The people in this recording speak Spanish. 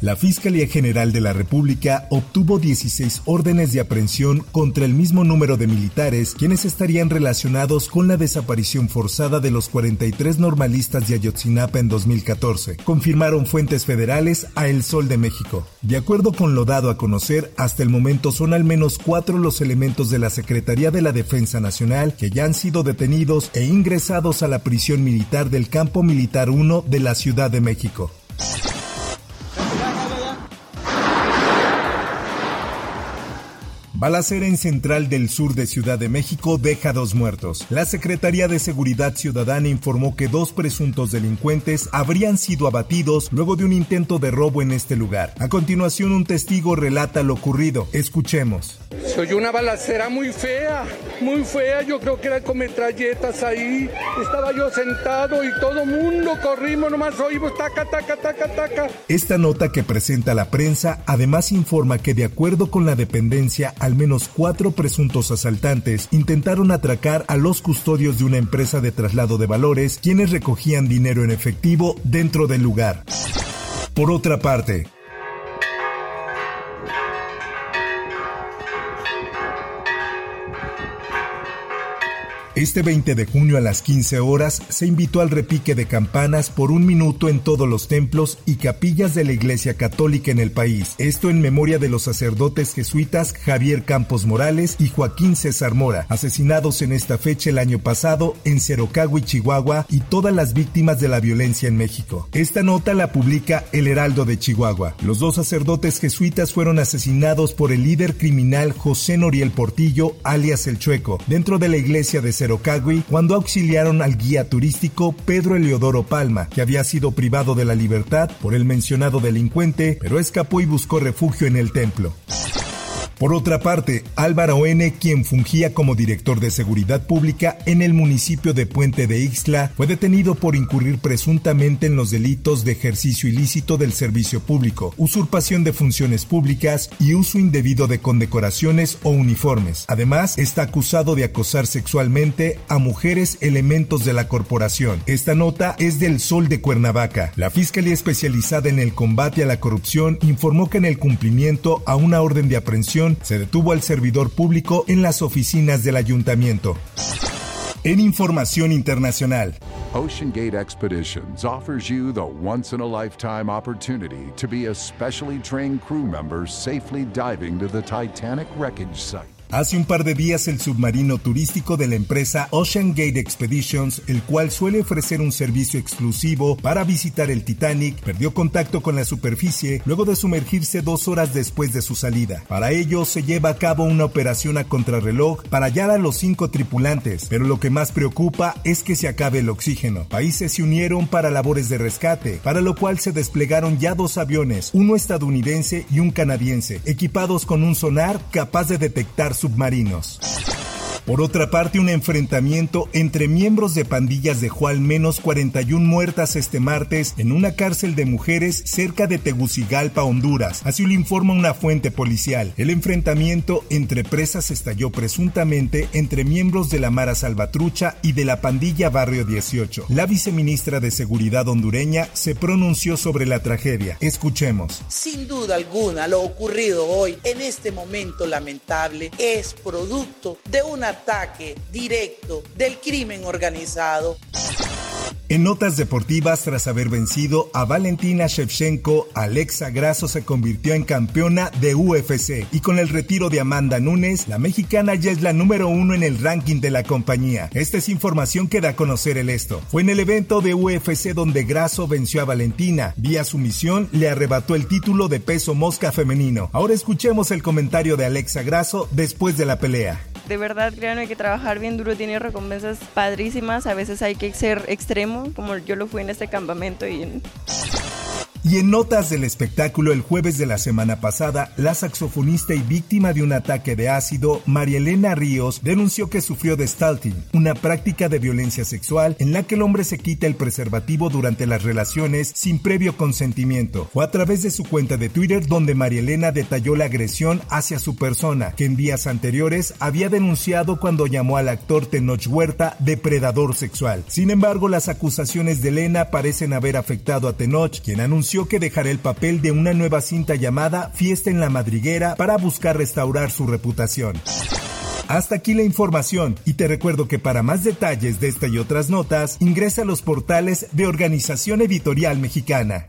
La Fiscalía General de la República obtuvo 16 órdenes de aprehensión contra el mismo número de militares quienes estarían relacionados con la desaparición forzada de los 43 normalistas de Ayotzinapa en 2014, confirmaron fuentes federales a El Sol de México. De acuerdo con lo dado a conocer, hasta el momento son al menos cuatro los elementos de la Secretaría de la Defensa Nacional que ya han sido detenidos e ingresados a la prisión militar del Campo Militar 1 de la Ciudad de México. Balacera en Central del Sur de Ciudad de México deja dos muertos. La Secretaría de Seguridad Ciudadana informó que dos presuntos delincuentes habrían sido abatidos luego de un intento de robo en este lugar. A continuación, un testigo relata lo ocurrido. Escuchemos. Se oyó una balacera muy fea, muy fea. Yo creo que era con metralletas ahí. Estaba yo sentado y todo mundo corrimos, nomás oímos taca, taca, taca, taca. Esta nota que presenta la prensa además informa que de acuerdo con la dependencia, al menos cuatro presuntos asaltantes intentaron atracar a los custodios de una empresa de traslado de valores, quienes recogían dinero en efectivo dentro del lugar. Por otra parte, Este 20 de junio a las 15 horas se invitó al repique de campanas por un minuto en todos los templos y capillas de la Iglesia Católica en el país. Esto en memoria de los sacerdotes jesuitas Javier Campos Morales y Joaquín César Mora, asesinados en esta fecha el año pasado en Cerocagua y Chihuahua y todas las víctimas de la violencia en México. Esta nota la publica El Heraldo de Chihuahua. Los dos sacerdotes jesuitas fueron asesinados por el líder criminal José Noriel Portillo, alias El Chueco, dentro de la iglesia de Cerocagua cuando auxiliaron al guía turístico Pedro Eleodoro Palma, que había sido privado de la libertad por el mencionado delincuente, pero escapó y buscó refugio en el templo. Por otra parte, Álvaro N., quien fungía como director de seguridad pública en el municipio de Puente de Ixtla, fue detenido por incurrir presuntamente en los delitos de ejercicio ilícito del servicio público, usurpación de funciones públicas y uso indebido de condecoraciones o uniformes. Además, está acusado de acosar sexualmente a mujeres elementos de la corporación. Esta nota es del Sol de Cuernavaca. La Fiscalía Especializada en el Combate a la Corrupción informó que en el cumplimiento a una orden de aprehensión se detuvo al servidor público en las oficinas del ayuntamiento. En información internacional. Ocean Gate Expeditions offers you the once in a lifetime opportunity to be a specially trained crew member safely diving to the Titanic wreckage site. Hace un par de días el submarino turístico de la empresa Ocean Gate Expeditions, el cual suele ofrecer un servicio exclusivo para visitar el Titanic, perdió contacto con la superficie luego de sumergirse dos horas después de su salida. Para ello se lleva a cabo una operación a contrarreloj para hallar a los cinco tripulantes, pero lo que más preocupa es que se acabe el oxígeno. Países se unieron para labores de rescate, para lo cual se desplegaron ya dos aviones, uno estadounidense y un canadiense, equipados con un sonar capaz de detectar submarinos. Por otra parte, un enfrentamiento entre miembros de pandillas dejó al menos 41 muertas este martes en una cárcel de mujeres cerca de Tegucigalpa, Honduras. Así lo informa una fuente policial. El enfrentamiento entre presas estalló presuntamente entre miembros de la Mara Salvatrucha y de la pandilla Barrio 18. La viceministra de Seguridad hondureña se pronunció sobre la tragedia. Escuchemos. Sin duda alguna, lo ocurrido hoy en este momento lamentable es producto de una ataque directo del crimen organizado. En notas deportivas, tras haber vencido a Valentina Shevchenko, Alexa Grasso se convirtió en campeona de UFC y con el retiro de Amanda Nunes, la mexicana ya es la número uno en el ranking de la compañía. Esta es información que da a conocer el esto. Fue en el evento de UFC donde Grasso venció a Valentina. Vía sumisión le arrebató el título de peso mosca femenino. Ahora escuchemos el comentario de Alexa Grasso después de la pelea de verdad créanme que trabajar bien duro tiene recompensas padrísimas, a veces hay que ser extremo, como yo lo fui en este campamento y en... Y en notas del espectáculo, el jueves de la semana pasada, la saxofonista y víctima de un ataque de ácido, María Elena Ríos, denunció que sufrió de stalking, una práctica de violencia sexual en la que el hombre se quita el preservativo durante las relaciones sin previo consentimiento. Fue a través de su cuenta de Twitter donde María Elena detalló la agresión hacia su persona, que en días anteriores había denunciado cuando llamó al actor Tenoch Huerta depredador sexual. Sin embargo, las acusaciones de Elena parecen haber afectado a Tenoch, quien anunció que dejará el papel de una nueva cinta llamada Fiesta en la Madriguera para buscar restaurar su reputación. Hasta aquí la información y te recuerdo que para más detalles de esta y otras notas ingresa a los portales de Organización Editorial Mexicana.